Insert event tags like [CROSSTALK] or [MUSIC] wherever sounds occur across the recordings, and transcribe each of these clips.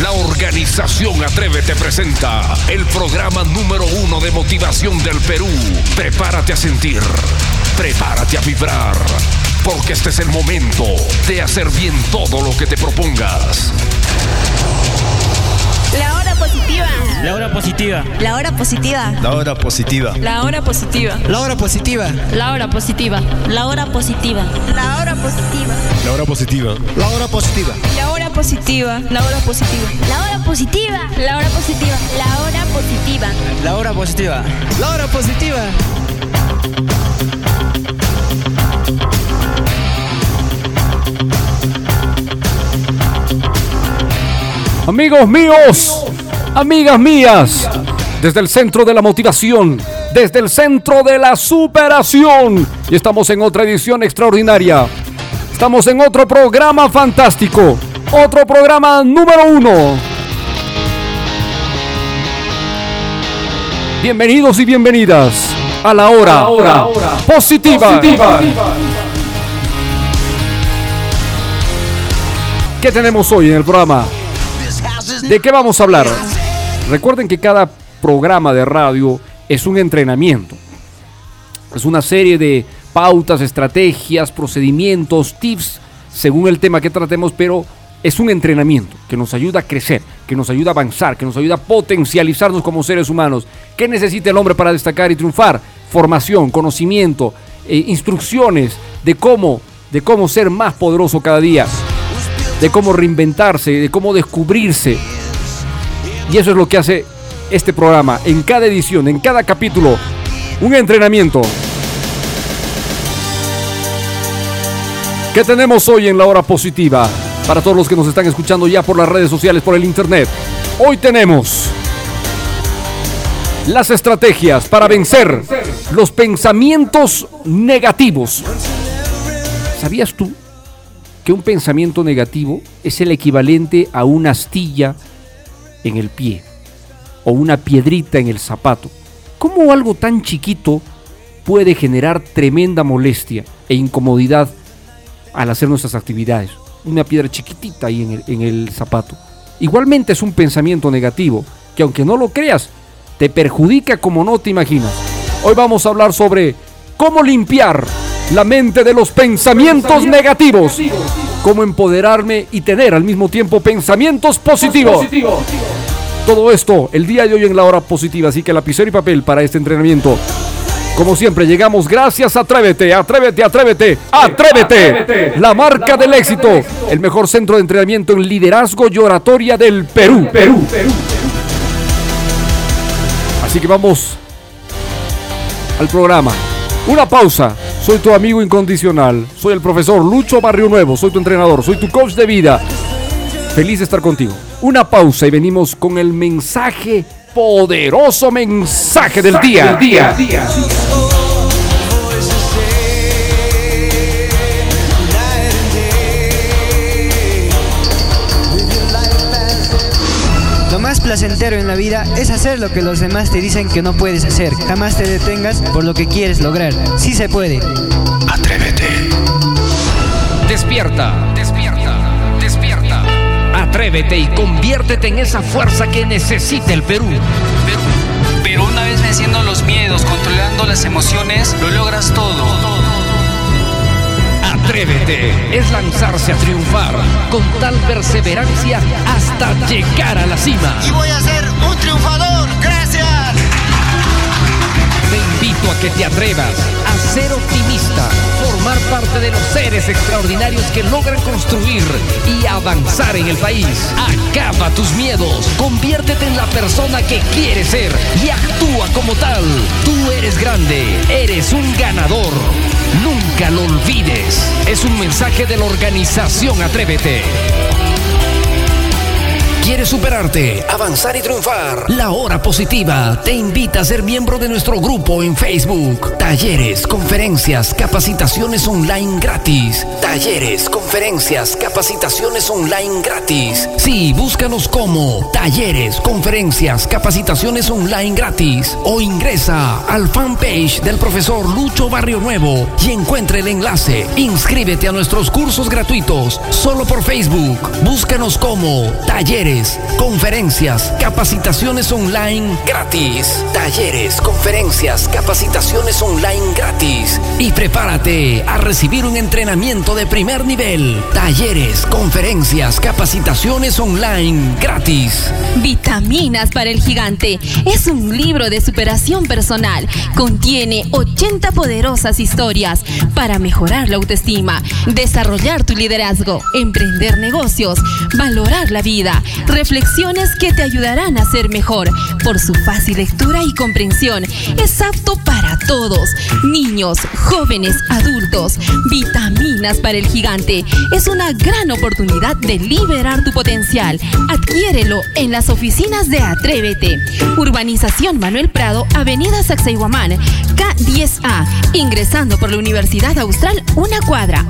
La organización Atrévete presenta el programa número uno de motivación del Perú. Prepárate a sentir, prepárate a vibrar, porque este es el momento de hacer bien todo lo que te propongas. La hora positiva. La hora positiva. La hora positiva. La hora positiva. La hora positiva. La hora positiva. La hora positiva. La hora positiva. La hora positiva. La hora positiva. La hora positiva. La hora positiva. La hora positiva. La hora positiva. La hora positiva. La hora positiva. La hora positiva. La hora positiva. Amigos míos, amigas mías, desde el centro de la motivación, desde el centro de la superación, y estamos en otra edición extraordinaria. Estamos en otro programa fantástico, otro programa número uno. Bienvenidos y bienvenidas a la hora, positiva. ¿Qué tenemos hoy en el programa? ¿De qué vamos a hablar? Recuerden que cada programa de radio es un entrenamiento. Es una serie de pautas, estrategias, procedimientos, tips, según el tema que tratemos, pero es un entrenamiento que nos ayuda a crecer, que nos ayuda a avanzar, que nos ayuda a potencializarnos como seres humanos. ¿Qué necesita el hombre para destacar y triunfar? Formación, conocimiento, eh, instrucciones de cómo, de cómo ser más poderoso cada día, de cómo reinventarse, de cómo descubrirse. Y eso es lo que hace este programa. En cada edición, en cada capítulo, un entrenamiento. ¿Qué tenemos hoy en la hora positiva? Para todos los que nos están escuchando ya por las redes sociales, por el internet. Hoy tenemos las estrategias para vencer los pensamientos negativos. ¿Sabías tú que un pensamiento negativo es el equivalente a una astilla en el pie o una piedrita en el zapato? ¿Cómo algo tan chiquito puede generar tremenda molestia e incomodidad al hacer nuestras actividades? Una piedra chiquitita ahí en el, en el zapato. Igualmente es un pensamiento negativo que aunque no lo creas, te perjudica como no te imaginas. Hoy vamos a hablar sobre cómo limpiar la mente de los pensamientos negativos, cómo empoderarme y tener al mismo tiempo pensamientos positivos. Todo esto el día de hoy en la hora positiva, así que lapicero y papel para este entrenamiento. Como siempre, llegamos gracias a Atrévete, Atrévete, Atrévete, Atrévete, la marca del éxito, el mejor centro de entrenamiento en liderazgo y oratoria del Perú. Perú. Así que vamos al programa. Una pausa. Soy tu amigo incondicional. Soy el profesor Lucho Barrio Nuevo. Soy tu entrenador. Soy tu coach de vida. Feliz de estar contigo. Una pausa y venimos con el mensaje, poderoso mensaje del día. día. Lo más placentero en la vida es hacer lo que los demás te dicen que no puedes hacer. Jamás te detengas por lo que quieres lograr. Sí se puede. Atrévete. Despierta, despierta, despierta. Atrévete y conviértete en esa fuerza que necesita el Perú. Pero una vez venciendo los miedos, controlando las emociones, lo logras todo. Atrévete es lanzarse a triunfar con tal perseverancia hasta llegar a la cima. Y voy a ser un triunfador. Que te atrevas a ser optimista, formar parte de los seres extraordinarios que logran construir y avanzar en el país. Acaba tus miedos, conviértete en la persona que quieres ser y actúa como tal. Tú eres grande, eres un ganador. Nunca lo olvides. Es un mensaje de la organización Atrévete. ¿Quieres superarte, avanzar y triunfar? La Hora Positiva te invita a ser miembro de nuestro grupo en Facebook. Talleres, conferencias, capacitaciones online gratis. Talleres, conferencias, capacitaciones online gratis. Sí, búscanos como Talleres, conferencias, capacitaciones online gratis. O ingresa al fanpage del profesor Lucho Barrio Nuevo y encuentre el enlace. Inscríbete a nuestros cursos gratuitos solo por Facebook. Búscanos como Talleres conferencias, capacitaciones online gratis. Talleres, conferencias, capacitaciones online gratis. Y prepárate a recibir un entrenamiento de primer nivel. Talleres, conferencias, capacitaciones online gratis. Vitaminas para el gigante es un libro de superación personal. Contiene 80 poderosas historias para mejorar la autoestima, desarrollar tu liderazgo, emprender negocios, valorar la vida, reflexiones que te ayudarán a ser mejor. Por su fácil lectura y comprensión, es apto para todos, niños, jóvenes, adultos. Vitaminas para el gigante es una gran oportunidad de liberar tu potencial. Adquiérelo en las oficinas de Atrévete. Urbanización Manuel Prado, Avenida Sacsayhuamán, K10A, ingresando por la Universidad Austral, una cuadra.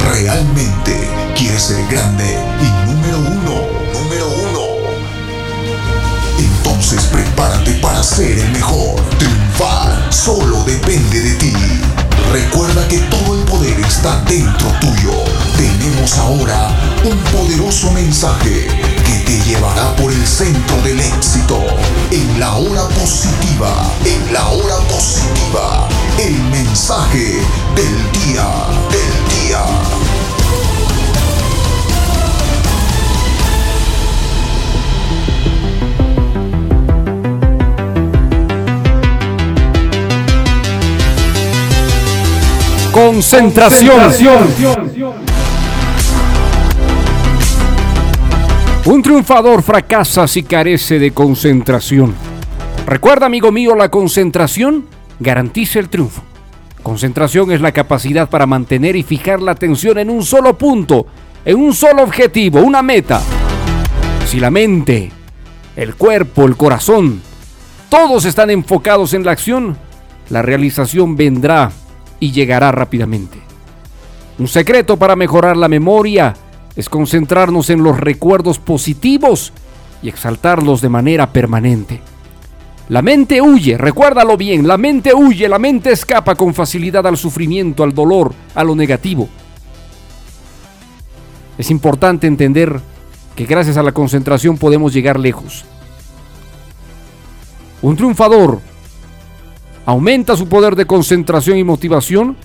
Realmente quieres ser grande y número uno, número uno. Entonces prepárate para ser el mejor. Triunfar solo depende de ti. Recuerda que todo el poder está dentro tuyo. Tenemos ahora un poderoso mensaje que te llevará por el centro del éxito. En la hora positiva, en la hora positiva, el mensaje del día, del día. Concentración. Un triunfador fracasa si carece de concentración. Recuerda, amigo mío, la concentración garantiza el triunfo. Concentración es la capacidad para mantener y fijar la atención en un solo punto, en un solo objetivo, una meta. Si la mente, el cuerpo, el corazón, todos están enfocados en la acción, la realización vendrá y llegará rápidamente. Un secreto para mejorar la memoria es concentrarnos en los recuerdos positivos y exaltarlos de manera permanente. La mente huye, recuérdalo bien, la mente huye, la mente escapa con facilidad al sufrimiento, al dolor, a lo negativo. Es importante entender que gracias a la concentración podemos llegar lejos. Un triunfador aumenta su poder de concentración y motivación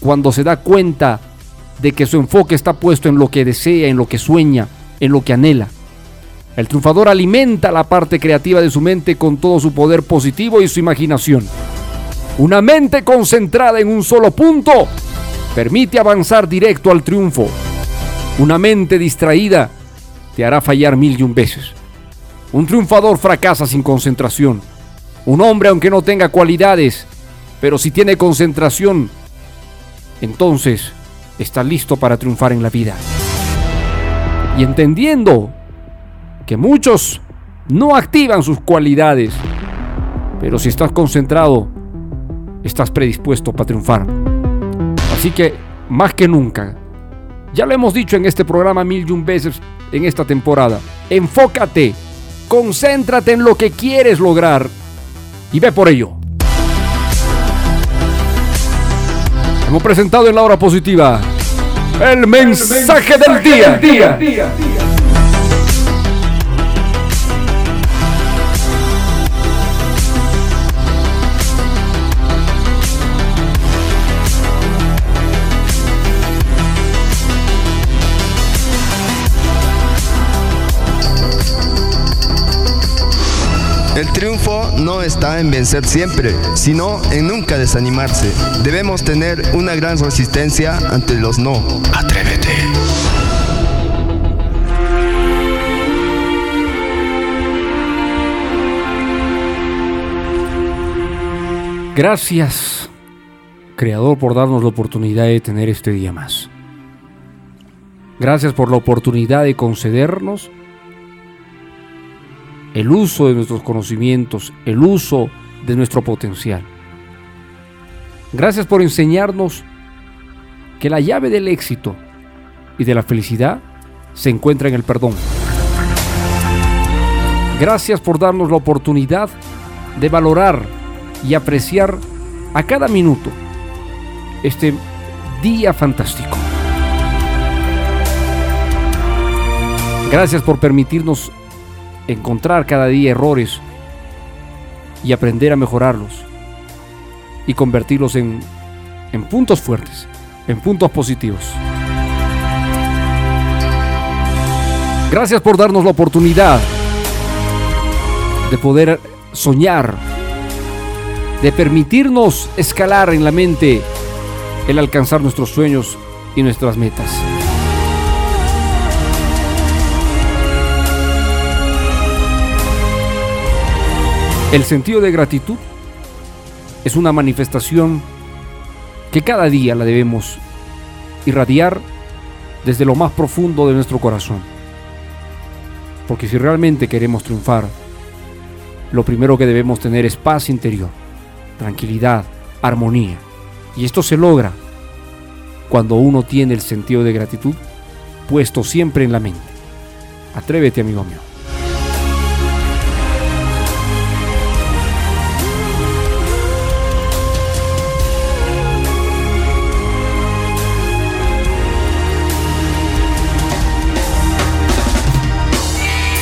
cuando se da cuenta de que su enfoque está puesto en lo que desea, en lo que sueña, en lo que anhela. El triunfador alimenta la parte creativa de su mente con todo su poder positivo y su imaginación. Una mente concentrada en un solo punto permite avanzar directo al triunfo. Una mente distraída te hará fallar mil y un veces. Un triunfador fracasa sin concentración. Un hombre, aunque no tenga cualidades, pero si tiene concentración, entonces está listo para triunfar en la vida. Y entendiendo que muchos no activan sus cualidades, pero si estás concentrado, estás predispuesto para triunfar. Así que, más que nunca, ya lo hemos dicho en este programa mil y un veces en esta temporada, enfócate, concéntrate en lo que quieres lograr y ve por ello. Hemos presentado en la hora positiva el mensaje, del día. El triunfo no está en vencer siempre, sino en nunca desanimarse. Debemos tener una gran resistencia ante los no. Atrévete. Gracias, Creador, por darnos la oportunidad de tener este día más. Gracias por la oportunidad de concedernos el uso de nuestros conocimientos, el uso de nuestro potencial. Gracias por enseñarnos que la llave del éxito y de la felicidad se encuentra en el perdón. Gracias por darnos la oportunidad de valorar y apreciar a cada minuto este día fantástico. Gracias por permitirnos encontrar cada día errores y aprender a mejorarlos y convertirlos en, en puntos fuertes, en puntos positivos. Gracias por darnos la oportunidad de poder soñar, de permitirnos escalar en la mente el alcanzar nuestros sueños y nuestras metas. El sentido de gratitud es una manifestación que cada día la debemos irradiar desde lo más profundo de nuestro corazón. Porque si realmente queremos triunfar, lo primero que debemos tener es paz interior, tranquilidad, armonía. Y esto se logra cuando uno tiene el sentido de gratitud puesto siempre en la mente. Atrévete, amigo mío.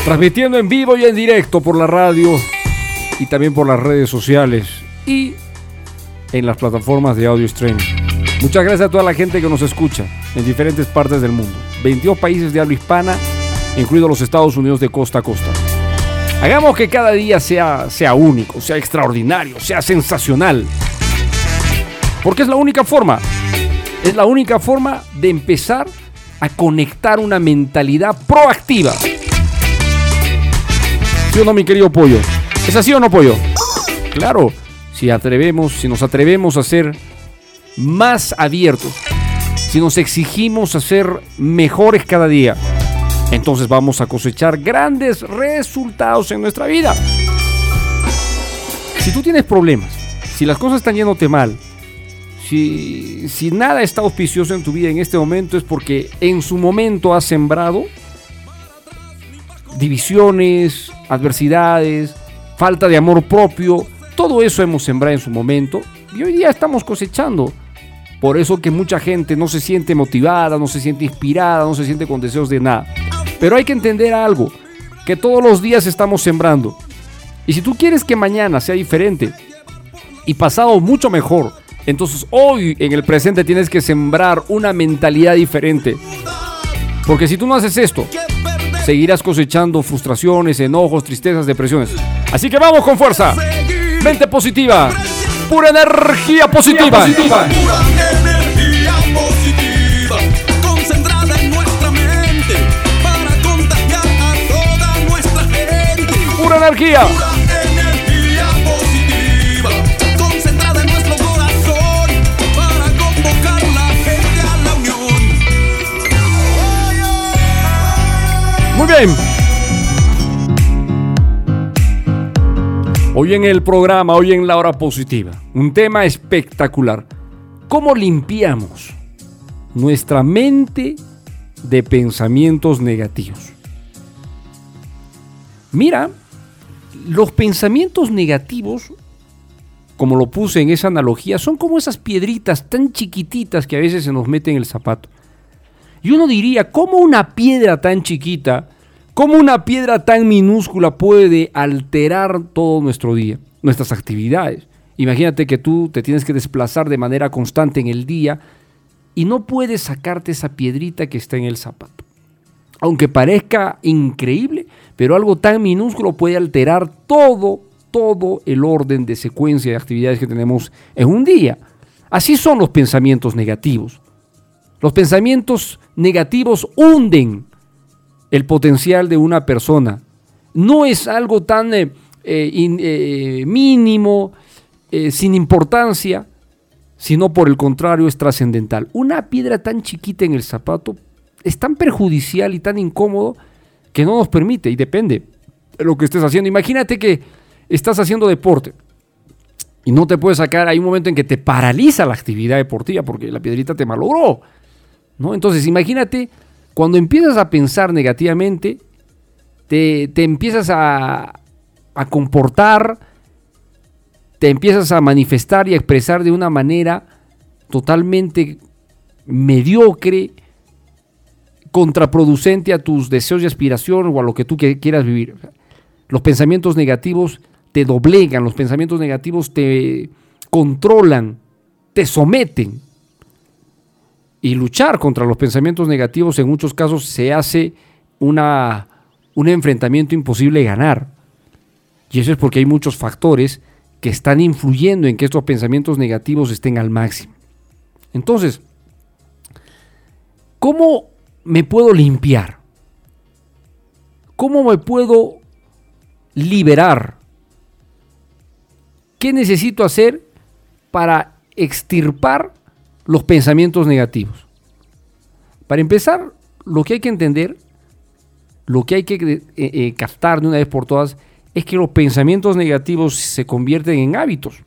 Transmitiendo en vivo y en directo por la radio y también por las redes sociales y en las plataformas de audio streaming. Muchas gracias a toda la gente que nos escucha en diferentes partes del mundo. 22 países de habla hispana, incluidos los Estados Unidos de costa a costa. Hagamos que cada día sea, sea único, sea extraordinario, sea sensacional. Porque es la única forma. Es la única forma de empezar a conectar una mentalidad proactiva ¿Sí o no, mi querido pollo? ¿Es así o no, pollo? Claro, si atrevemos, si nos atrevemos a ser más abiertos, si nos exigimos a ser mejores cada día, entonces vamos a cosechar grandes resultados en nuestra vida. Si tú tienes problemas, si las cosas están yéndote mal, si, si nada está auspicioso en tu vida en este momento es porque en su momento has sembrado divisiones, adversidades, falta de amor propio, todo eso hemos sembrado en su momento y hoy día estamos cosechando. Por eso que mucha gente no se siente motivada, no se siente inspirada, no se siente con deseos de nada. Pero hay que entender algo, que todos los días estamos sembrando. Y si tú quieres que mañana sea diferente y pasado mucho mejor, entonces hoy en el presente tienes que sembrar una mentalidad diferente. Porque si tú no haces esto, seguirás cosechando frustraciones, enojos, tristezas, depresiones. Así que vamos con fuerza. Mente positiva. Pura energía positiva. Pura energía positiva. Concentrada en nuestra mente. Para contagiar a toda nuestra gente. Pura energía Hoy en el programa, hoy en la hora positiva, un tema espectacular. ¿Cómo limpiamos nuestra mente de pensamientos negativos? Mira, los pensamientos negativos como lo puse en esa analogía, son como esas piedritas tan chiquititas que a veces se nos meten en el zapato. Y uno diría, ¿cómo una piedra tan chiquita, cómo una piedra tan minúscula puede alterar todo nuestro día, nuestras actividades? Imagínate que tú te tienes que desplazar de manera constante en el día y no puedes sacarte esa piedrita que está en el zapato. Aunque parezca increíble, pero algo tan minúsculo puede alterar todo, todo el orden de secuencia de actividades que tenemos en un día. Así son los pensamientos negativos. Los pensamientos negativos hunden el potencial de una persona. No es algo tan eh, eh, eh, mínimo, sin importancia, sino por el contrario es trascendental. Una piedra tan chiquita en el zapato es tan perjudicial y tan incómodo que no nos permite, y depende de lo que estés haciendo. Imagínate que estás haciendo deporte y no te puedes sacar, hay un momento en que te paraliza la actividad deportiva porque la piedrita te malogró. ¿no? Entonces, imagínate, cuando empiezas a pensar negativamente, te, te empiezas a, a comportar, te empiezas a manifestar y a expresar de una manera totalmente mediocre, contraproducente a tus deseos y aspiraciones o a lo que tú quieras vivir. Los pensamientos negativos te doblegan, los pensamientos negativos te controlan, te someten. Y luchar contra los pensamientos negativos en muchos casos se hace una, un enfrentamiento imposible ganar. Y eso es porque hay muchos factores que están influyendo en que estos pensamientos negativos estén al máximo. Entonces, ¿cómo me puedo limpiar? ¿Cómo me puedo liberar? ¿Qué necesito hacer para extirpar los pensamientos negativos? Para empezar, lo que hay que entender, lo que hay que eh, eh, captar de una vez por todas, es que los pensamientos negativos se convierten en hábitos.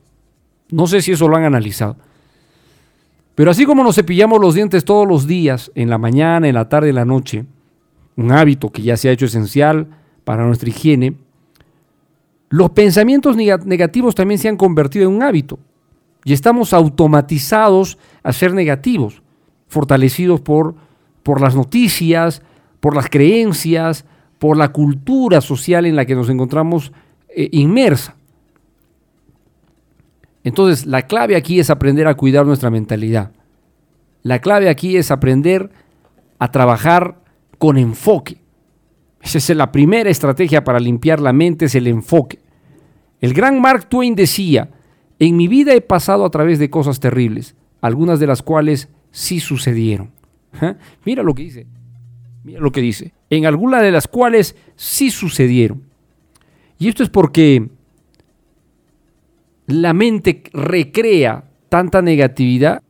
No sé si eso lo han analizado. Pero así como nos cepillamos los dientes todos los días, en la mañana, en la tarde, en la noche, un hábito que ya se ha hecho esencial para nuestra higiene, los pensamientos negativos también se han convertido en un hábito y estamos automatizados a ser negativos, fortalecidos por, por las noticias, por las creencias, por la cultura social en la que nos encontramos eh, inmersa. Entonces, la clave aquí es aprender a cuidar nuestra mentalidad. La clave aquí es aprender a trabajar con enfoque. Esa es la primera estrategia para limpiar la mente, es el enfoque. El gran Mark Twain decía, en mi vida he pasado a través de cosas terribles, algunas de las cuales sí sucedieron. ¿Ah? Mira lo que dice. Mira lo que dice. En algunas de las cuales sí sucedieron. Y esto es porque la mente recrea tanta negatividad.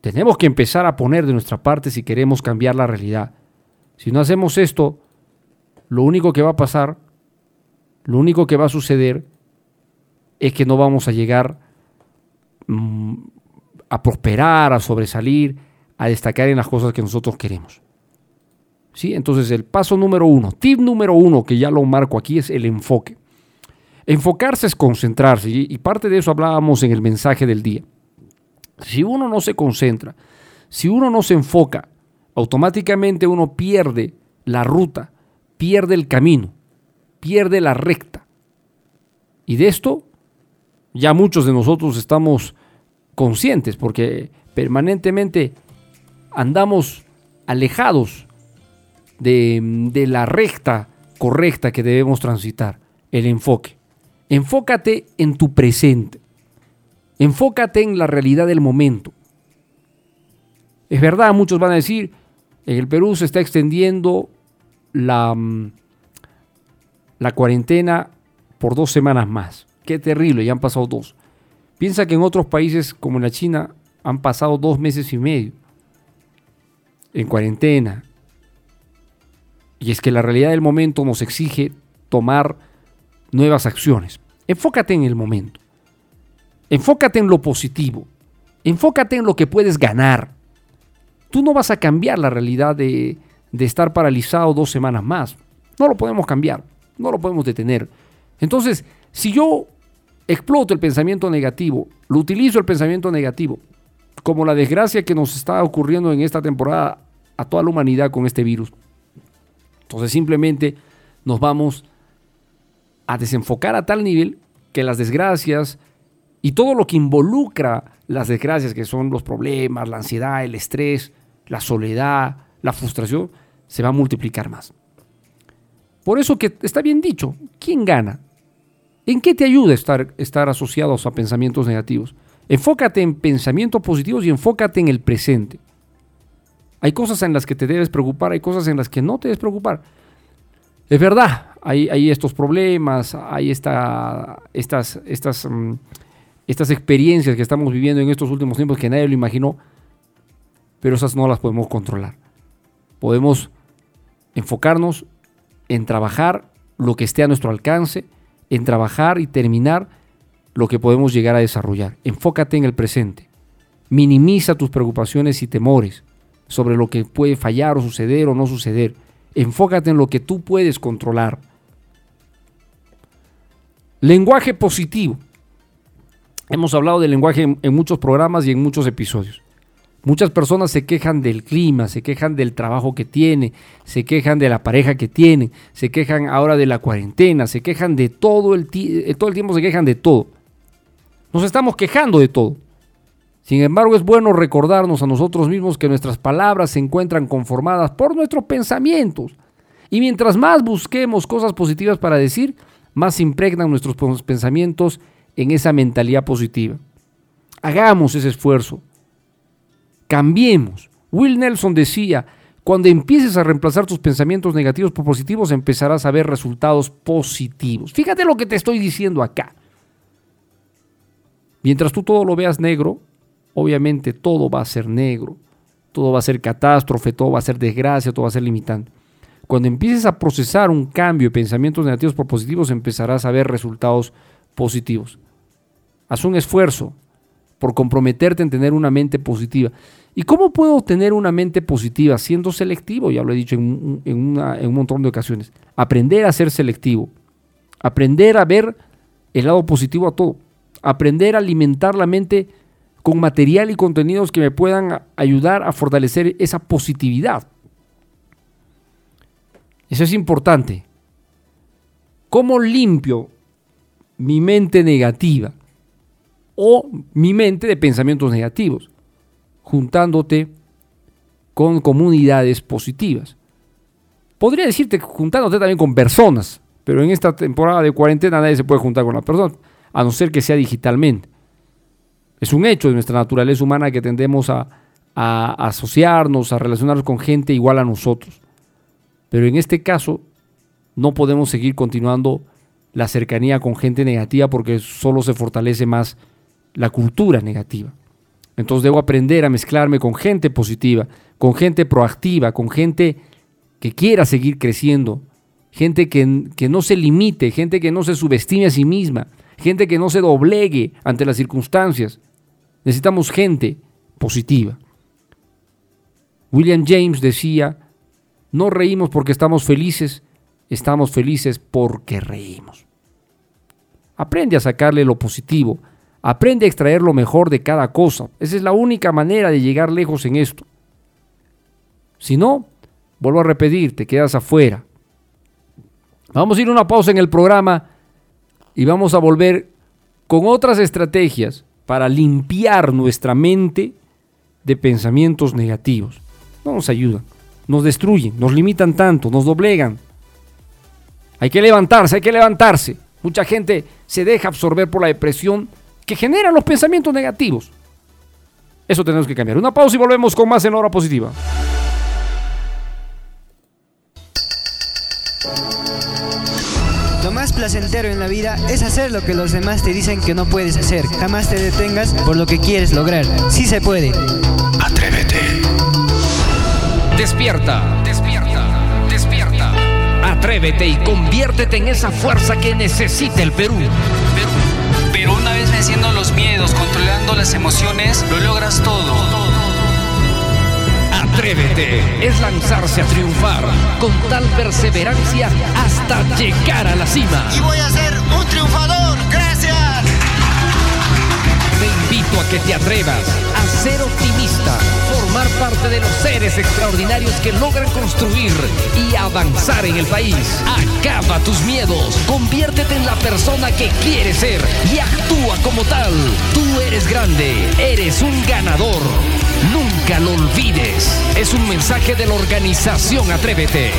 Tenemos que empezar a poner de nuestra parte si queremos cambiar la realidad. Si no hacemos esto, lo único que va a pasar, lo único que va a suceder es que no vamos a llegar mm, a prosperar, a sobresalir, a destacar en las cosas que nosotros queremos. ¿Sí? Entonces el paso número uno, tip número uno que ya lo marco aquí es el enfoque. Enfocarse es concentrarse y parte de eso hablábamos en el mensaje del día. Si uno no se concentra, si uno no se enfoca, automáticamente uno pierde la ruta, pierde el camino, pierde la recta. Y de esto ya muchos de nosotros estamos conscientes porque permanentemente andamos alejados de, la recta correcta que debemos transitar, el enfoque. Enfócate en tu presente. Enfócate en la realidad del momento. Es verdad, muchos van a decir, en el Perú se está extendiendo la, mm, la cuarentena por dos semanas más. Qué terrible, ya han pasado dos. Piensa que en otros países como en la China han pasado dos meses y medio en cuarentena, y es que la realidad del momento nos exige tomar nuevas acciones. Enfócate en el momento. Enfócate en lo positivo. Enfócate en lo que puedes ganar. Tú no vas a cambiar la realidad de, de estar paralizado dos semanas más. No lo podemos cambiar. No lo podemos detener. Entonces, si yo exploto el pensamiento negativo, lo utilizo el pensamiento negativo, como la desgracia que nos está ocurriendo en esta temporada a toda la humanidad con este virus. Entonces simplemente nos vamos a desenfocar a tal nivel que las desgracias y todo lo que involucra las desgracias, que son los problemas, la ansiedad, el estrés, la soledad, la frustración, se va a multiplicar más. Por eso que está bien dicho, ¿quién gana? ¿En qué te ayuda estar, estar asociados a pensamientos negativos? Enfócate en pensamientos positivos y enfócate en el presente. Hay cosas en las que te debes preocupar, hay cosas en las que no te debes preocupar. Es verdad, hay, estos problemas, hay esta, estas, estas, mm, estas experiencias que estamos viviendo en estos últimos tiempos que nadie lo imaginó, pero esas no las podemos controlar. Podemos enfocarnos en trabajar lo que esté a nuestro alcance, en trabajar y terminar lo que podemos llegar a desarrollar. Enfócate en el presente. Minimiza tus preocupaciones y temores sobre lo que puede fallar o suceder o no suceder. Enfócate en lo que tú puedes controlar. Lenguaje positivo. Hemos hablado del lenguaje en, en muchos programas y en muchos episodios. Muchas personas se quejan del clima, se quejan del trabajo que tiene, se quejan de la pareja que tienen, se quejan ahora de la cuarentena, se quejan de todo el, eh, todo el tiempo, se quejan de todo. Nos estamos quejando de todo. Sin embargo, es bueno recordarnos a nosotros mismos que nuestras palabras se encuentran conformadas por nuestros pensamientos. Y mientras más busquemos cosas positivas para decir, más impregnan nuestros pensamientos en esa mentalidad positiva. Hagamos ese esfuerzo Cambiemos. Will Nelson decía, cuando empieces a reemplazar tus pensamientos negativos por positivos, empezarás a ver resultados positivos. Fíjate lo que te estoy diciendo acá. Mientras tú todo lo veas negro, obviamente todo va a ser negro, todo va a ser catástrofe, todo va a ser desgracia, todo va a ser limitante. Cuando empieces a procesar un cambio de pensamientos negativos por positivos, empezarás a ver resultados positivos. Haz un esfuerzo por comprometerte en tener una mente positiva. ¿Y cómo puedo tener una mente positiva siendo selectivo? Ya lo he dicho en, un montón de ocasiones. Aprender a ser selectivo. Aprender a ver el lado positivo a todo. Aprender a alimentar la mente con material y contenidos que me puedan ayudar a fortalecer esa positividad. Eso es importante. ¿Cómo limpio mi mente negativa o mi mente de pensamientos negativos? Juntándote con comunidades positivas. Podría decirte juntándote también con personas, pero en esta temporada de cuarentena nadie se puede juntar con la persona, a no ser que sea digitalmente. Es un hecho de nuestra naturaleza humana que tendemos a, a asociarnos, a relacionarnos con gente igual a nosotros. Pero en este caso no podemos seguir continuando la cercanía con gente negativa porque solo se fortalece más la cultura negativa. Entonces debo aprender a mezclarme con gente positiva, con gente proactiva, con gente que quiera seguir creciendo, gente que, que, no se limite, gente que no se subestime a sí misma, gente que no se doblegue ante las circunstancias. Necesitamos gente positiva. William James decía, no reímos porque estamos felices, estamos felices porque reímos. Aprende a sacarle lo positivo Aprende a extraer lo mejor de cada cosa. Esa es la única manera de llegar lejos en esto. Si no, vuelvo a repetir, te quedas afuera. Vamos a ir a una pausa en el programa y vamos a volver con otras estrategias para limpiar nuestra mente de pensamientos negativos. No nos ayudan, nos destruyen, nos limitan tanto, nos doblegan. Hay que levantarse, hay que levantarse. Mucha gente se deja absorber por la depresión que generan los pensamientos negativos. Eso tenemos que cambiar. Una pausa y volvemos con más en la hora positiva. Lo más placentero en la vida es hacer lo que los demás te dicen que no puedes hacer. Jamás te detengas por lo que quieres lograr. Sí se puede. Atrévete. Despierta, despierta, despierta. Atrévete y conviértete en esa fuerza que necesita el Perú. Vez venciendo los miedos, controlando las emociones, lo logras todo. Atrévete, es lanzarse a triunfar con tal perseverancia hasta llegar a la cima. Y voy a ser un triunfador, gracias. Te invito a que te atrevas a ser optimista formar parte de los seres extraordinarios que logran construir y avanzar en el país. Acaba tus miedos, conviértete en la persona que quieres ser y actúa como tal. Tú eres grande, eres un ganador. Nunca lo olvides. Es un mensaje de la organización Atrévete.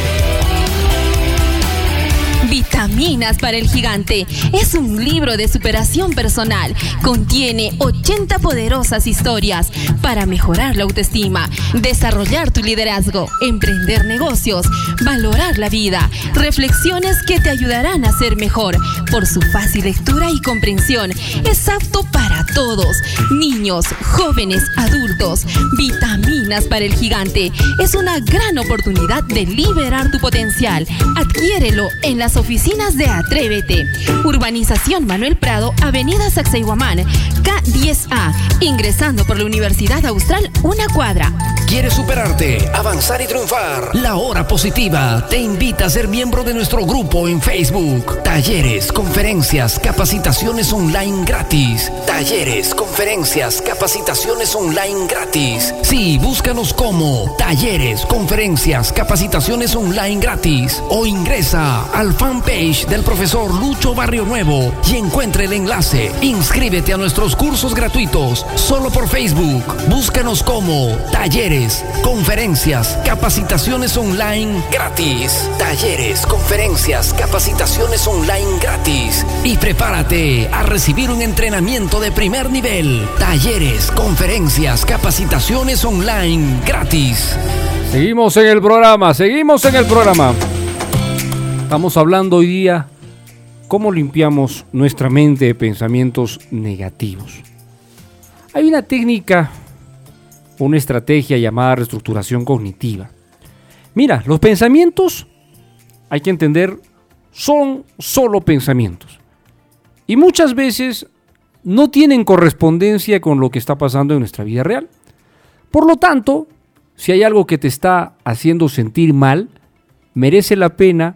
Vitaminas para el Gigante es un libro de superación personal. Contiene 80 poderosas historias para mejorar la autoestima, desarrollar tu liderazgo, emprender negocios, valorar la vida, reflexiones que te ayudarán a ser mejor. Por su fácil lectura y comprensión, es apto para todos, niños, jóvenes, adultos. Vitaminas para el Gigante es una gran oportunidad de liberar tu potencial. Adquiérelo en las oficinas de Atrévete. Urbanización Manuel Prado, Avenida Sacsayhuamán, K10A. Ingresando por la Universidad Austral, una cuadra. ¿Quieres superarte, avanzar y triunfar? La Hora Positiva te invita a ser miembro de nuestro grupo en Facebook. Talleres, conferencias, capacitaciones online gratis. Talleres, conferencias, capacitaciones online gratis. Sí, búscanos como Talleres, conferencias, capacitaciones online gratis. O ingresa al fanpage del profesor Lucho Barrio Nuevo y encuentre el enlace. Inscríbete a nuestros cursos gratuitos solo por Facebook. Búscanos como Talleres, conferencias, capacitaciones online gratis. Talleres, conferencias, capacitaciones online gratis. Y prepárate a recibir un entrenamiento de primer nivel. Talleres, conferencias, capacitaciones online gratis. Seguimos en el programa, seguimos en el programa. Estamos hablando hoy día cómo limpiamos nuestra mente de pensamientos negativos. Hay una técnica, una estrategia llamada reestructuración cognitiva. Mira, los pensamientos, hay que entender, son solo pensamientos. Y muchas veces no tienen correspondencia con lo que está pasando en nuestra vida real. Por lo tanto, si hay algo que te está haciendo sentir mal, merece la pena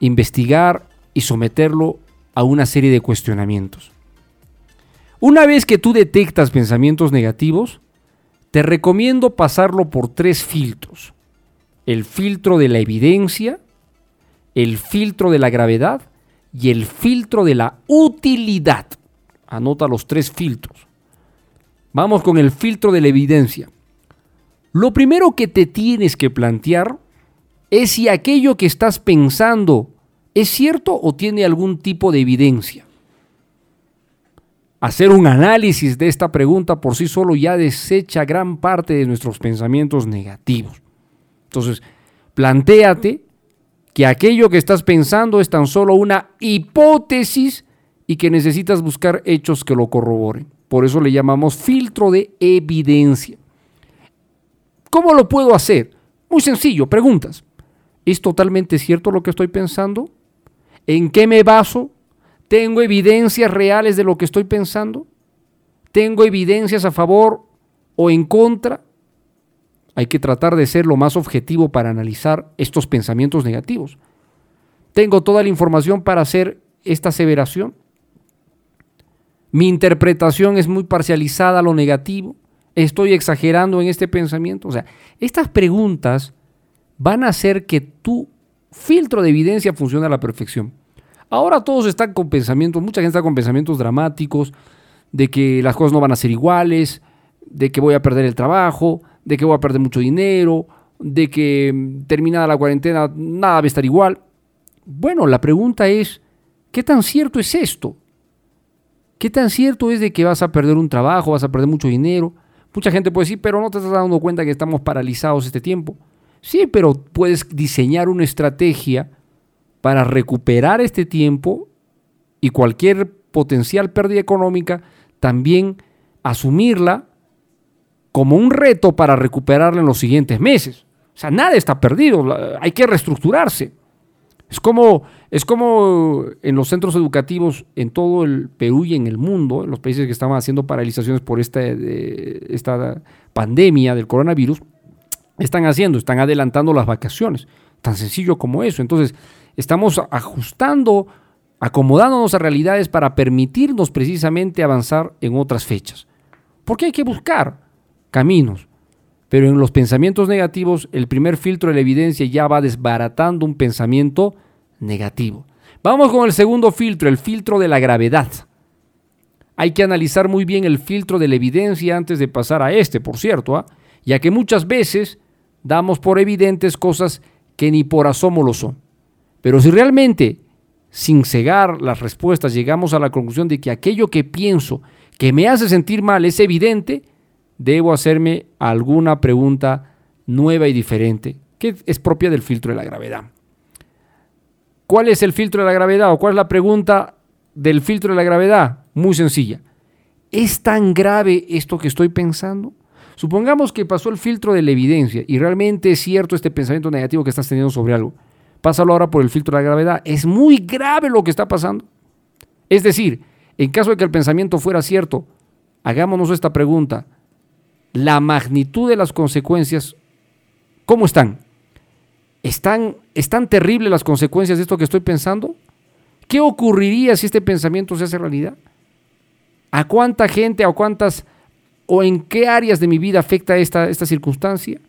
investigar y someterlo a una serie de cuestionamientos. Una vez que tú detectas pensamientos negativos, te recomiendo pasarlo por tres filtros. El filtro de la evidencia, el filtro de la gravedad y el filtro de la utilidad. Anota los tres filtros. Vamos con el filtro de la evidencia. Lo primero que te tienes que plantear es si aquello que estás pensando es cierto o tiene algún tipo de evidencia. Hacer un análisis de esta pregunta por sí solo ya desecha gran parte de nuestros pensamientos negativos. Entonces, plantéate que aquello que estás pensando es tan solo una hipótesis y que necesitas buscar hechos que lo corroboren. Por eso le llamamos filtro de evidencia. ¿Cómo lo puedo hacer? Muy sencillo, preguntas. ¿Es totalmente cierto lo que estoy pensando? ¿En qué me baso? ¿Tengo evidencias reales de lo que estoy pensando? ¿Tengo evidencias a favor o en contra? Hay que tratar de ser lo más objetivo para analizar estos pensamientos negativos. ¿Tengo toda la información para hacer esta aseveración? ¿Mi interpretación es muy parcializada a lo negativo? ¿Estoy exagerando en este pensamiento? O sea, estas preguntas van a hacer que tu filtro de evidencia funcione a la perfección. Ahora todos están con pensamientos, mucha gente está con pensamientos dramáticos, de que las cosas no van a ser iguales, de que voy a perder el trabajo, de que voy a perder mucho dinero, de que mm, terminada la cuarentena nada va a estar igual. Bueno, la pregunta es, ¿qué tan cierto es esto? ¿Qué tan cierto es de que vas a perder un trabajo, vas a perder mucho dinero? Mucha gente puede decir, pero no te estás dando cuenta que estamos paralizados este tiempo. Sí, pero puedes diseñar una estrategia para recuperar este tiempo y cualquier potencial pérdida económica, también asumirla como un reto para recuperarla en los siguientes meses. O sea, nada está perdido, hay que reestructurarse. Es como, es como en los centros educativos en todo el Perú y en el mundo, en los países que estaban haciendo paralizaciones por esta, esta pandemia del coronavirus, están haciendo, están adelantando las vacaciones. Tan sencillo como eso. Entonces, estamos ajustando acomodándonos a realidades para permitirnos precisamente avanzar en otras fechas. Porque hay que buscar caminos. Pero en los pensamientos negativos, el primer filtro de la evidencia ya va desbaratando un pensamiento negativo. Vamos con el segundo filtro, el filtro de la gravedad. Hay que analizar muy bien el filtro de la evidencia antes de pasar a este, por cierto, ¿ah? ya que muchas veces damos por evidentes cosas que ni por asomo lo son. Pero si realmente, sin cegar las respuestas, llegamos a la conclusión de que aquello que pienso que me hace sentir mal es evidente, debo hacerme alguna pregunta nueva y diferente, que es propia del filtro de la gravedad. ¿Cuál es el filtro de la gravedad o cuál es la pregunta del filtro de la gravedad? Muy sencilla. ¿Es tan grave esto que estoy pensando? Supongamos que pasó el filtro de la evidencia y realmente es cierto este pensamiento negativo que estás teniendo sobre algo. Pásalo ahora por el filtro de la gravedad. Es muy grave lo que está pasando. Es decir, en caso de que el pensamiento fuera cierto, hagámonos esta pregunta. La magnitud de las consecuencias, ¿cómo están? ¿Están, ¿Están terribles las consecuencias de esto que estoy pensando? ¿Qué ocurriría si este pensamiento se hace realidad? ¿A cuánta gente, a cuántas o en qué áreas de mi vida afecta esta, esta circunstancia?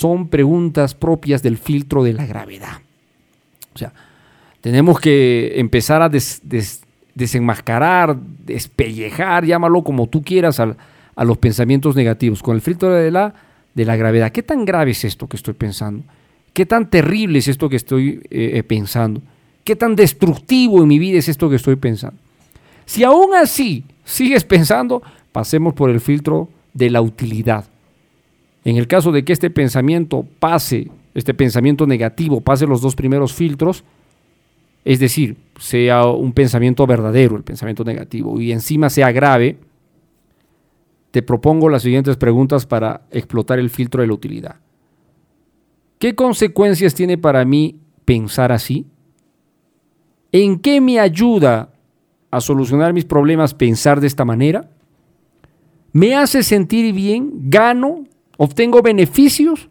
Son preguntas propias del filtro de la gravedad. O sea, tenemos que empezar a desenmascarar, despellejar, llámalo como tú quieras, a los pensamientos negativos, con el filtro de la, de la gravedad. ¿Qué tan grave es esto que estoy pensando? ¿Qué tan terrible es esto que estoy eh, eh, pensando? ¿Qué tan destructivo en mi vida es esto que estoy pensando? Si aún así sigues pensando, pasemos por el filtro de la utilidad. En el caso de que este pensamiento pase, este pensamiento negativo pase los dos primeros filtros, es decir, sea un pensamiento verdadero, el pensamiento negativo, y encima sea grave, te propongo las siguientes preguntas para explotar el filtro de la utilidad. ¿Qué consecuencias tiene para mí pensar así? ¿En qué me ayuda a solucionar mis problemas pensar de esta manera? ¿Me hace sentir bien? ¿Gano? ¿Obtengo beneficios?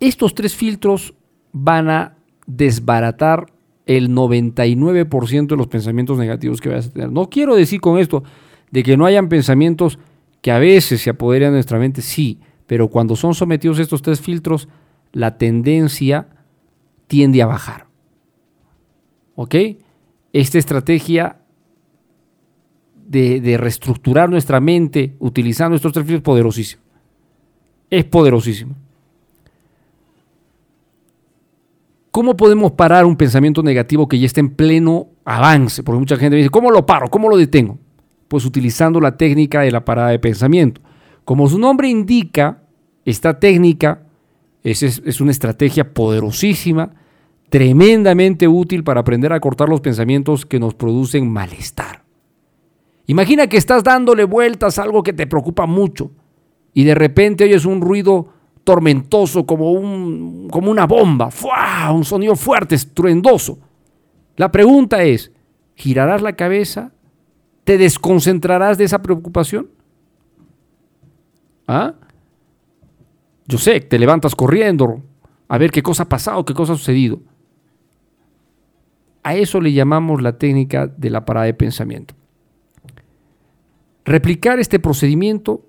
Estos tres filtros van a desbaratar el 99% de los pensamientos negativos que vayas a tener. No quiero decir con esto de que no hayan pensamientos que a veces se apoderan de nuestra mente, sí, pero cuando son sometidos estos tres filtros, la tendencia tiende a bajar. ¿Ok? Esta estrategia de, reestructurar nuestra mente utilizando estos tres filtros es poderosísima. Es poderosísimo. ¿Cómo podemos parar un pensamiento negativo que ya está en pleno avance? Porque mucha gente me dice, ¿cómo lo paro? ¿Cómo lo detengo? Pues utilizando la técnica de la parada de pensamiento. Como su nombre indica, esta técnica es, es, una estrategia poderosísima, tremendamente útil para aprender a cortar los pensamientos que nos producen malestar. Imagina que estás dándole vueltas a algo que te preocupa mucho y de repente oyes un ruido tormentoso, como, un, como una bomba, un sonido fuerte, estruendoso. La pregunta es, ¿girarás la cabeza? ¿Te desconcentrarás de esa preocupación? ¿Ah? Yo sé, te levantas corriendo a ver qué cosa ha pasado, qué cosa ha sucedido. A eso le llamamos la técnica de la parada de pensamiento. Replicar este procedimiento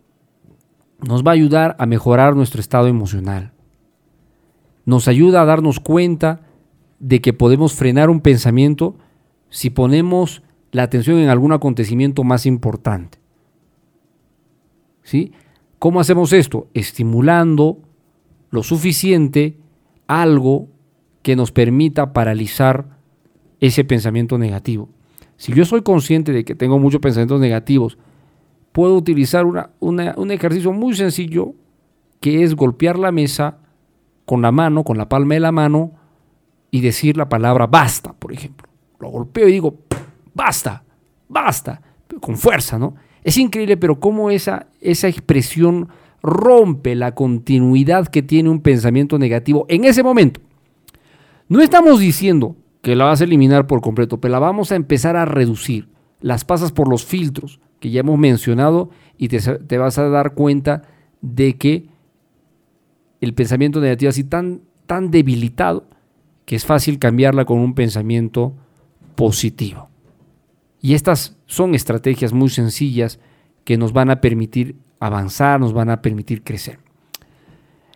nos va a ayudar a mejorar nuestro estado emocional. Nos ayuda a darnos cuenta de que podemos frenar un pensamiento si ponemos la atención en algún acontecimiento más importante. ¿Sí? ¿Cómo hacemos esto? Estimulando lo suficiente algo que nos permita paralizar ese pensamiento negativo. Si yo soy consciente de que tengo muchos pensamientos negativos, puedo utilizar un ejercicio muy sencillo que es golpear la mesa con la mano, con la palma de la mano y decir la palabra basta, por ejemplo. Lo golpeo y digo, basta, basta, con fuerza, ¿no? Es increíble, pero cómo esa, esa expresión rompe la continuidad que tiene un pensamiento negativo en ese momento. No estamos diciendo que la vas a eliminar por completo, pero la vamos a empezar a reducir. Las pasas por los filtros, que ya hemos mencionado y te, vas a dar cuenta de que el pensamiento negativo así tan, tan debilitado que es fácil cambiarla con un pensamiento positivo. Y estas son estrategias muy sencillas que nos van a permitir avanzar, nos van a permitir crecer.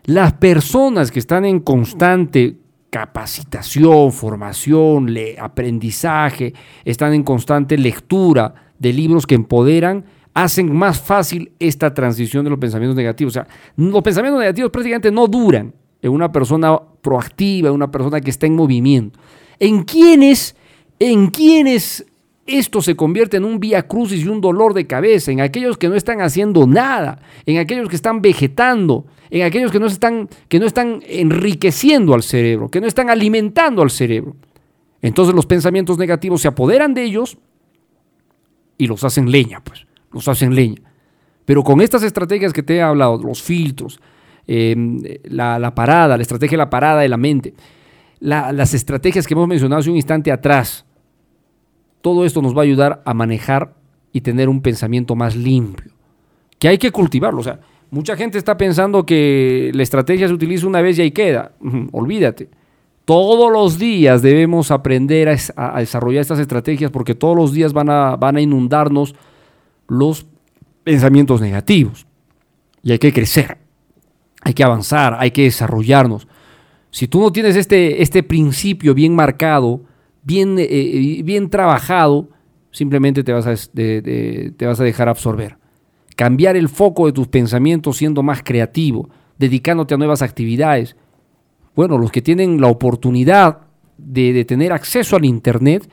Las personas que están en constante capacitación, formación, aprendizaje, están en constante lectura de libros que empoderan, hacen más fácil esta transición de los pensamientos negativos. O sea, los pensamientos negativos prácticamente no duran en una persona proactiva, en una persona que está en movimiento. ¿En quiénes, en esto se convierte en un vía crucis y un dolor de cabeza? En aquellos que no están haciendo nada, en aquellos que están vegetando, en aquellos que no están, que no están enriqueciendo al cerebro, que no están alimentando al cerebro. Entonces los pensamientos negativos se apoderan de ellos y los hacen leña, pues, los hacen leña. Pero con estas estrategias que te he hablado, los filtros, em, la, parada, la estrategia de la parada de la mente, las estrategias que hemos mencionado hace un instante atrás, todo esto nos va a ayudar a manejar y tener un pensamiento más limpio, que hay que cultivarlo. O sea, mucha gente está pensando que la estrategia se utiliza una vez y ahí queda. Olvídate. Todos los días debemos aprender a, desarrollar estas estrategias porque todos los días van a, inundarnos los pensamientos negativos. Y hay que crecer, hay que avanzar, hay que desarrollarnos. Si tú no tienes este, este principio bien marcado, bien, eh, eh, bien trabajado, simplemente te vas, a, te vas a dejar absorber. Cambiar el foco de tus pensamientos siendo más creativo, dedicándote a nuevas actividades, bueno, los que tienen la oportunidad de, tener acceso al Internet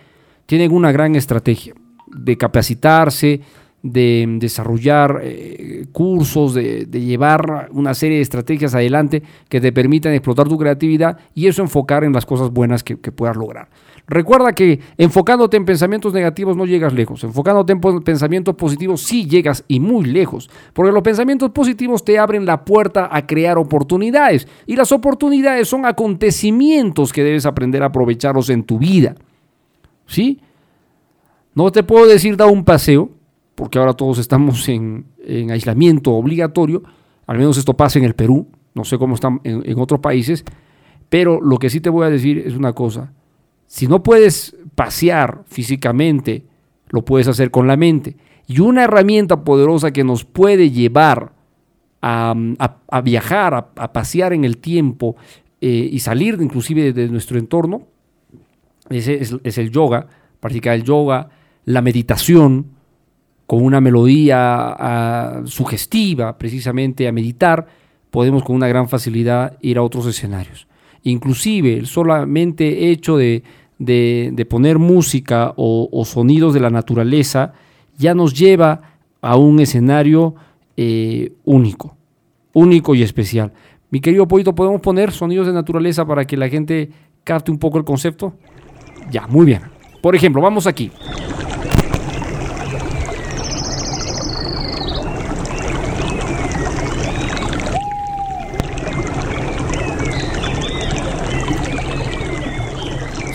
tienen una gran estrategia de capacitarse, de desarrollar eh, cursos, de, llevar una serie de estrategias adelante que te permitan explotar tu creatividad y eso enfocar en las cosas buenas que puedas lograr. Recuerda que enfocándote en pensamientos negativos no llegas lejos, enfocándote en pensamientos positivos sí llegas y muy lejos, porque los pensamientos positivos te abren la puerta a crear oportunidades. Y las oportunidades son acontecimientos que debes aprender a aprovecharlos en tu vida. ¿Sí? No te puedo decir da un paseo, porque ahora todos estamos en, aislamiento obligatorio, al menos esto pasa en el Perú, no sé cómo están en otros países, pero lo que sí te voy a decir es una cosa, si no puedes pasear físicamente, lo puedes hacer con la mente. Y una herramienta poderosa que nos puede llevar a, viajar, a, pasear en el tiempo eh, y salir inclusive de, nuestro entorno, es, es, el yoga, practicar el yoga, la meditación con una melodía sugestiva, precisamente a meditar, podemos con una gran facilidad ir a otros escenarios. Inclusive el solamente hecho de, de, poner música o, sonidos de la naturaleza ya nos lleva a un escenario eh, único, único y especial. Mi querido Poito, ¿podemos poner sonidos de naturaleza para que la gente capte un poco el concepto? Ya, muy bien. Por ejemplo, vamos aquí.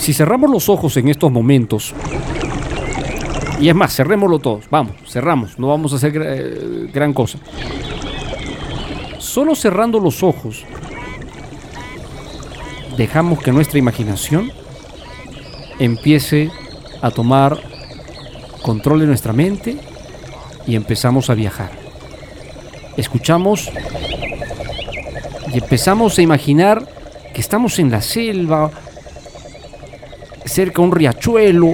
Si cerramos los ojos en estos momentos, y es más, cerrémoslo todos, vamos, cerramos, no vamos a hacer eh, gran cosa. Solo cerrando los ojos, dejamos que nuestra imaginación empiece a tomar control de nuestra mente y empezamos a viajar. Escuchamos y empezamos a imaginar que estamos en la selva cerca a un riachuelo.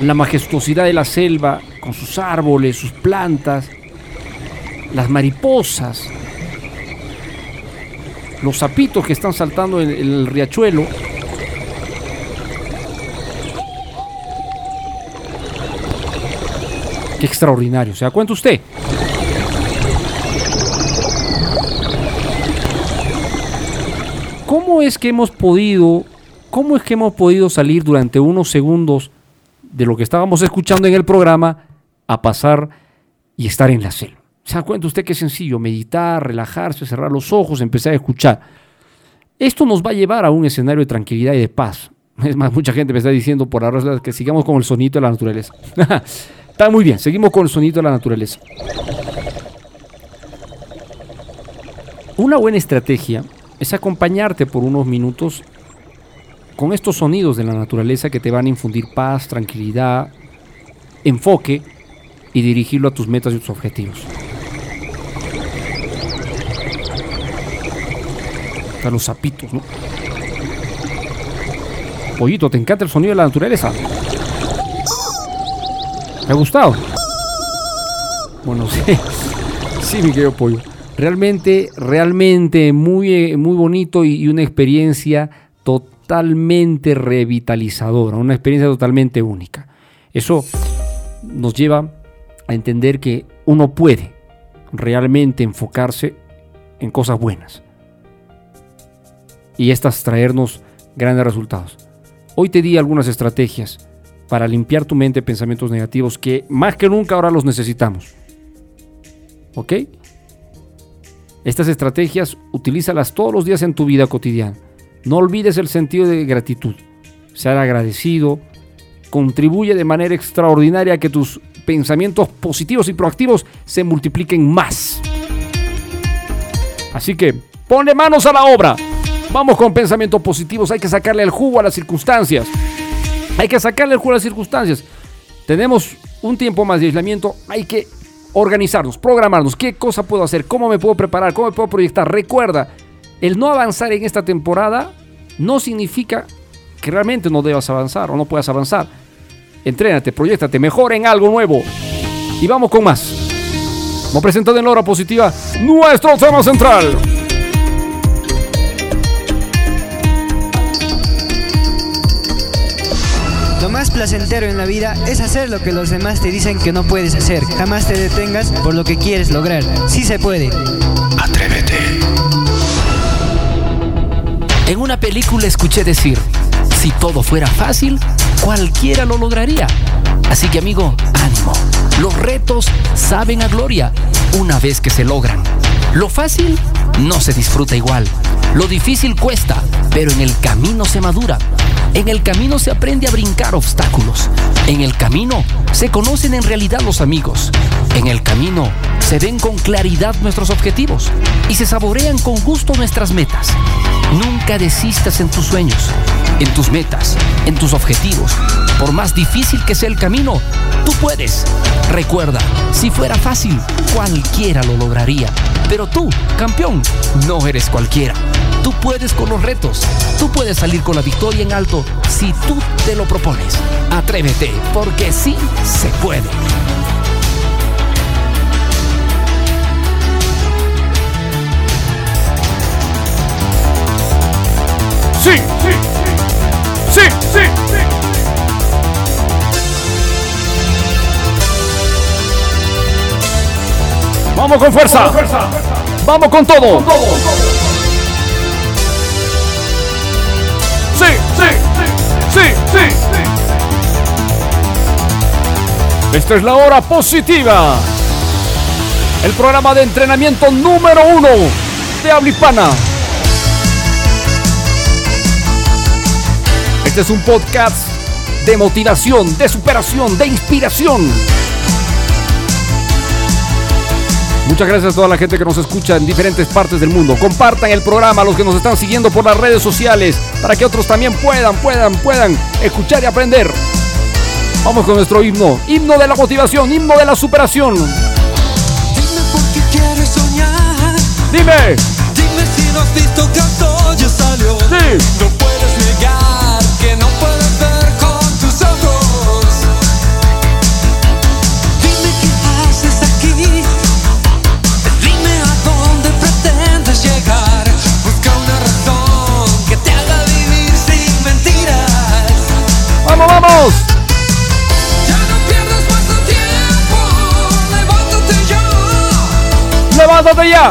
La majestuosidad de la selva con sus árboles, sus plantas, las mariposas, los sapitos que están saltando en el riachuelo. Qué extraordinario. ¿Se da cuenta usted? ¿Cómo es que hemos podido, cómo es que hemos podido salir durante unos segundos de lo que estábamos escuchando en el programa a pasar y estar en la selva? ¿Se da cuenta usted qué sencillo? Meditar, relajarse, cerrar los ojos, empezar a escuchar. Esto nos va a llevar a un escenario de tranquilidad y de paz. [LAUGHS] Es más, mucha gente me está diciendo por ahora que sigamos con el sonido de la naturaleza. [LAUGHS] Está muy bien, seguimos con el sonido de la naturaleza. Una buena estrategia es acompañarte por unos minutos con estos sonidos de la naturaleza que te van a infundir paz, tranquilidad, enfoque y dirigirlo a tus metas y tus objetivos. Están los sapitos, ¿no? Pollito, ¿te encanta el sonido de la naturaleza? ¿Te ha gustado? Bueno, [LAUGHS] sí. Sí, mi querido pollo. Realmente, realmente muy, eh, muy bonito y, y una experiencia totalmente revitalizadora, una experiencia totalmente única. Eso nos lleva a entender que uno puede realmente enfocarse en cosas buenas y estas traernos grandes resultados. Hoy te di algunas estrategias para limpiar tu mente de pensamientos negativos que más que nunca ahora los necesitamos. ¿Ok? Estas estrategias utilízalas todos los días en tu vida cotidiana. No olvides el sentido de gratitud. Ser agradecido contribuye de manera extraordinaria a que tus pensamientos positivos y proactivos se multipliquen más. Así que ponle manos a la obra. Vamos con pensamientos positivos. Hay que sacarle el jugo a las circunstancias. Hay que sacarle el jugo a las circunstancias. Tenemos un tiempo más de aislamiento. Hay que organizarnos, programarnos. ¿Qué cosa puedo hacer? ¿Cómo me puedo preparar? ¿Cómo me puedo proyectar? Recuerda, el no avanzar en esta temporada no significa que realmente no debas avanzar o no puedas avanzar. Entrénate, proyectate, mejora en algo nuevo. Y vamos con más. Como presentado en la hora positiva, nuestro tema central. Placentero en la vida es hacer lo que los demás te dicen que no puedes hacer. Jamás te detengas por lo que quieres lograr. Sí se puede. Atrévete. En una película escuché decir, si todo fuera fácil, cualquiera lo lograría. Así que amigo, ánimo. Los retos saben a gloria una vez que se logran. Lo fácil no se disfruta igual. Lo difícil cuesta, pero en el camino se madura. En el camino se aprende a brincar obstáculos. En el camino se conocen en realidad los amigos. En el camino se ven con claridad nuestros objetivos y se saborean con gusto nuestras metas. Nunca desistas en tus sueños, en tus metas, en tus objetivos. Por más difícil que sea el camino, tú puedes. Recuerda, si fuera fácil, cualquiera lo lograría. Pero tú, campeón, no eres cualquiera. Tú puedes con los retos. Tú puedes salir con la victoria en alto si tú te lo propones. Atrévete, porque sí se puede. Sí, sí, sí, sí, sí. Vamos con fuerza. Vamos con todo. Sí, Esta es la hora positiva. El programa de entrenamiento número uno de habla. Este es un podcast de motivación, de superación, de inspiración. Muchas gracias a toda la gente que nos escucha en diferentes partes del mundo. Compartan el programa a los que nos están siguiendo por las redes sociales para que otros también puedan, puedan, puedan escuchar y aprender. Vamos con nuestro himno, himno de la motivación, himno de la superación. Dime por qué quieres soñar. Dime. Dime si no has visto que sol ya salió. Sí. No puedes negar que no puedes ver con tus ojos. Dime qué haces aquí. Dime a dónde pretendes llegar. Busca una razón que te haga vivir sin mentiras. ¡Vamos, vamos! Vas a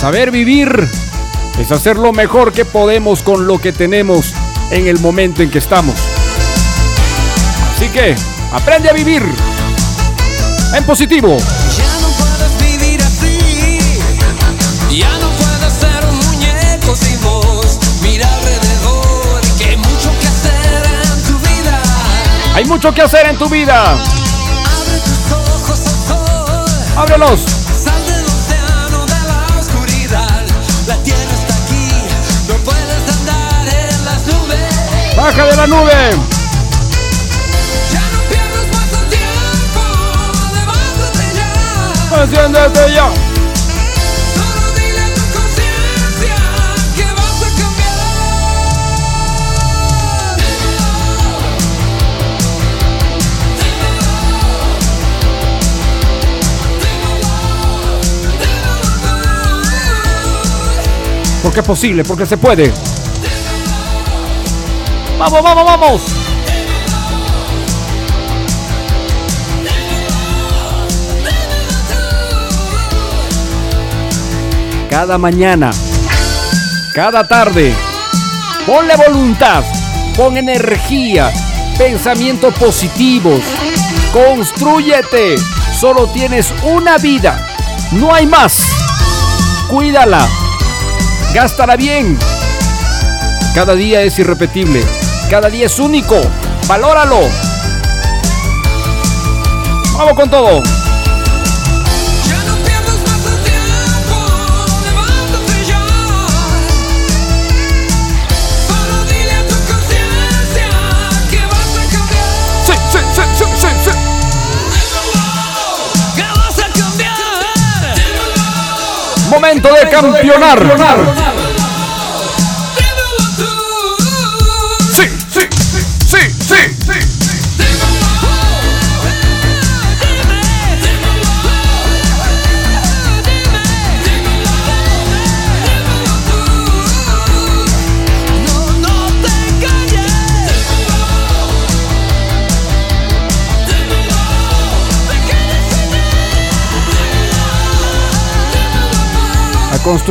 Saber vivir es hacer lo mejor que podemos con lo que tenemos en el momento en que estamos. Así que aprende a vivir en positivo. Ya no puedes vivir así. Ya no puedes ser un muñeco sin voz. Mira alrededor que hay mucho que hacer en tu vida. Hay mucho que hacer en tu vida. Abre tus ojos al sol. Ábrelos. Sal del océano de la oscuridad. La tierra está aquí. No puedes andar en las nubes. Baja de la nube. Cambiar. Porque es posible, porque se puede. Vamos, vamos, vamos. Cada mañana, cada tarde, ponle voluntad, pon energía, pensamientos positivos. Construyete. Solo tienes una vida. No hay más. Cuídala. Gástala bien. Cada día es irrepetible. Cada día es único. Valóralo. Vamos con todo. Momento de campeonar.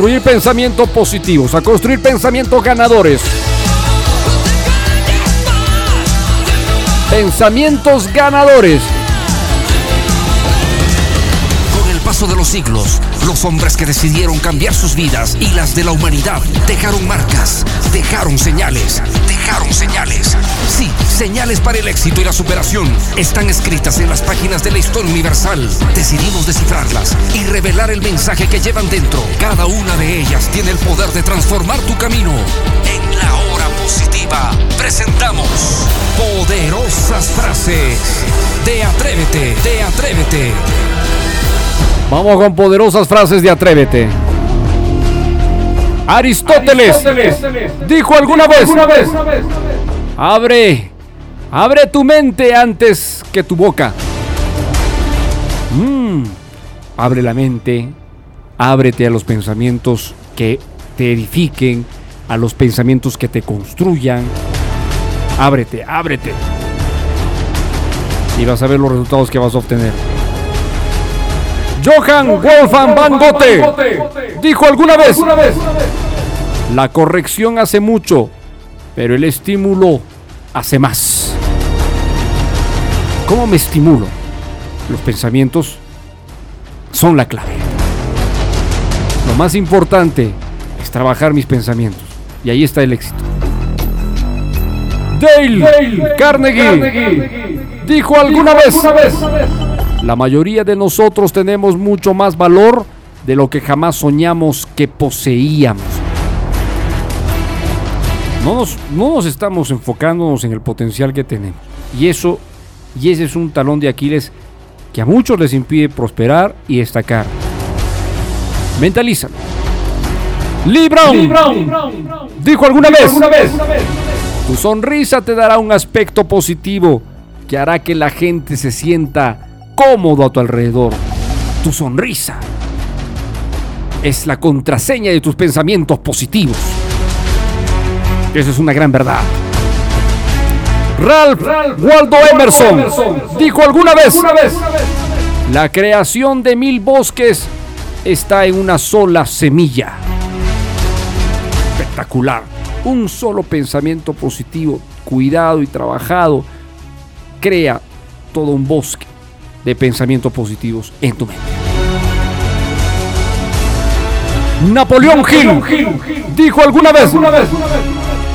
Construir pensamientos positivos, a construir pensamientos ganadores. Pensamientos ganadores. Con el paso de los siglos, los hombres que decidieron cambiar sus vidas y las de la humanidad dejaron marcas, dejaron señales, dejaron señales. Sí, señales para el éxito y la superación están escritas en las páginas de la historia universal. Decidimos descifrarlas y revelar el mensaje que llevan dentro. Cada una de ellas tiene el poder de transformar tu camino. En la hora positiva presentamos poderosas frases de Atrévete, de Atrévete. Vamos con poderosas frases de Atrévete. Aristóteles, dijo alguna vez, abre, abre tu mente antes que tu boca. Mm, abre la mente, ábrete a los pensamientos que te edifiquen, a los pensamientos que te construyan. Ábrete, ábrete. Y vas a ver los resultados que vas a obtener. Johann Wolfgang van Gogh dijo alguna vez, la corrección hace mucho, pero el estímulo hace más. ¿Cómo me estimulo? Los pensamientos son la clave. Lo más importante es trabajar mis pensamientos. Y ahí está el éxito. Dale, Carnegie, dijo alguna vez, la mayoría de nosotros tenemos mucho más valor de lo que jamás soñamos que poseíamos. No nos, no nos estamos enfocándonos en el potencial que tenemos. Y eso, y ese es un talón de Aquiles que a muchos les impide prosperar y destacar. Mentalízalo. Lee Brown, dijo alguna vez, tu sonrisa te dará un aspecto positivo que hará que la gente se sienta cómodo a tu alrededor. Tu sonrisa es la contraseña de tus pensamientos positivos. Eso es una gran verdad. Ralph, Waldo Emerson, dijo alguna vez, la creación de mil bosques está en una sola semilla. Espectacular. Un solo pensamiento positivo, cuidado y trabajado, crea todo un bosque de pensamientos positivos en tu mente. Napoleón Gil dijo alguna vez,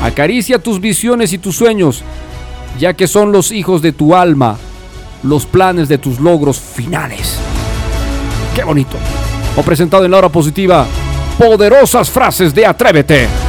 acaricia tus visiones y tus sueños, ya que son los hijos de tu alma, los planes de tus logros finales. Qué bonito. O presentado en la hora positiva, poderosas frases de Atrévete.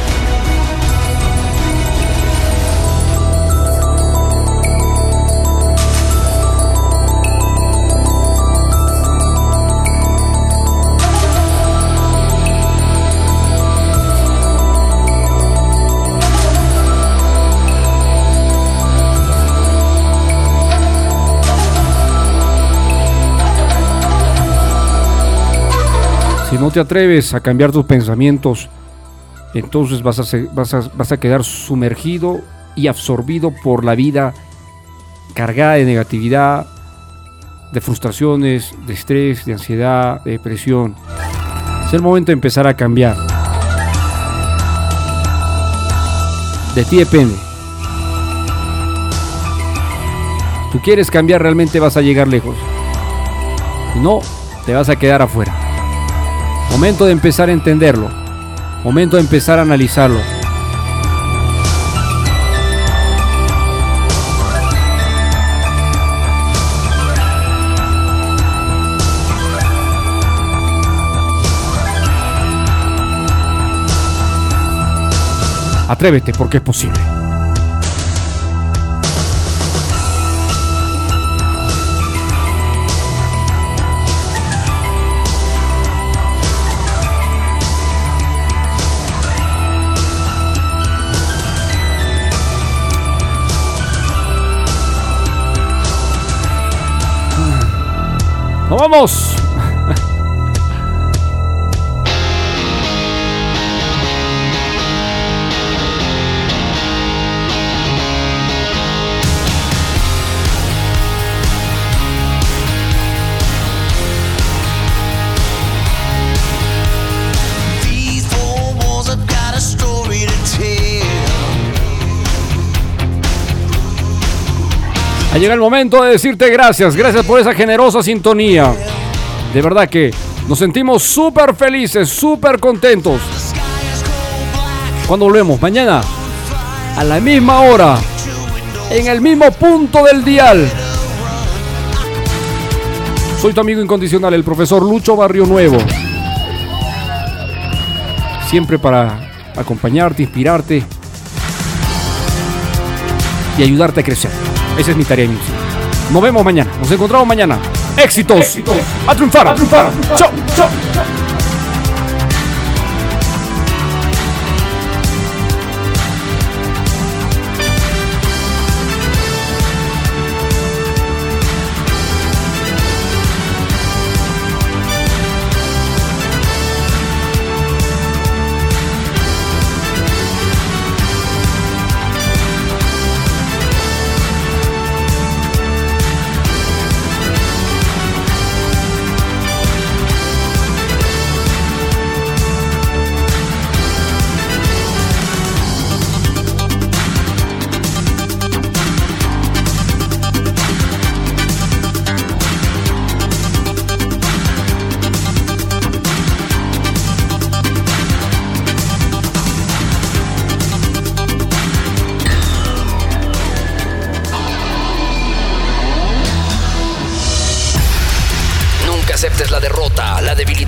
No te atreves a cambiar tus pensamientos, entonces vas a, se- vas a- vas a quedar sumergido y absorbido por la vida cargada de negatividad, de frustraciones, de estrés, de ansiedad, de depresión. Es el momento de empezar a cambiar. De ti depende. Si tú quieres cambiar, realmente vas a llegar lejos. Si no, te vas a quedar afuera. Momento de empezar a entenderlo. Momento de empezar a analizarlo. Atrévete porque es posible. ¡Nos vamos! Ha llegado el momento de decirte gracias, gracias por esa generosa sintonía. De verdad que nos sentimos súper felices, súper contentos. Cuando volvemos mañana, a la misma hora, en el mismo punto del dial. Soy tu amigo incondicional, el profesor Lucho Barrio Nuevo. Siempre para acompañarte, inspirarte y ayudarte a crecer. Esa es mi tarea inicial. Nos vemos mañana. Nos encontramos mañana. Éxitos. A triunfar. A triunfar. Chao. Chao.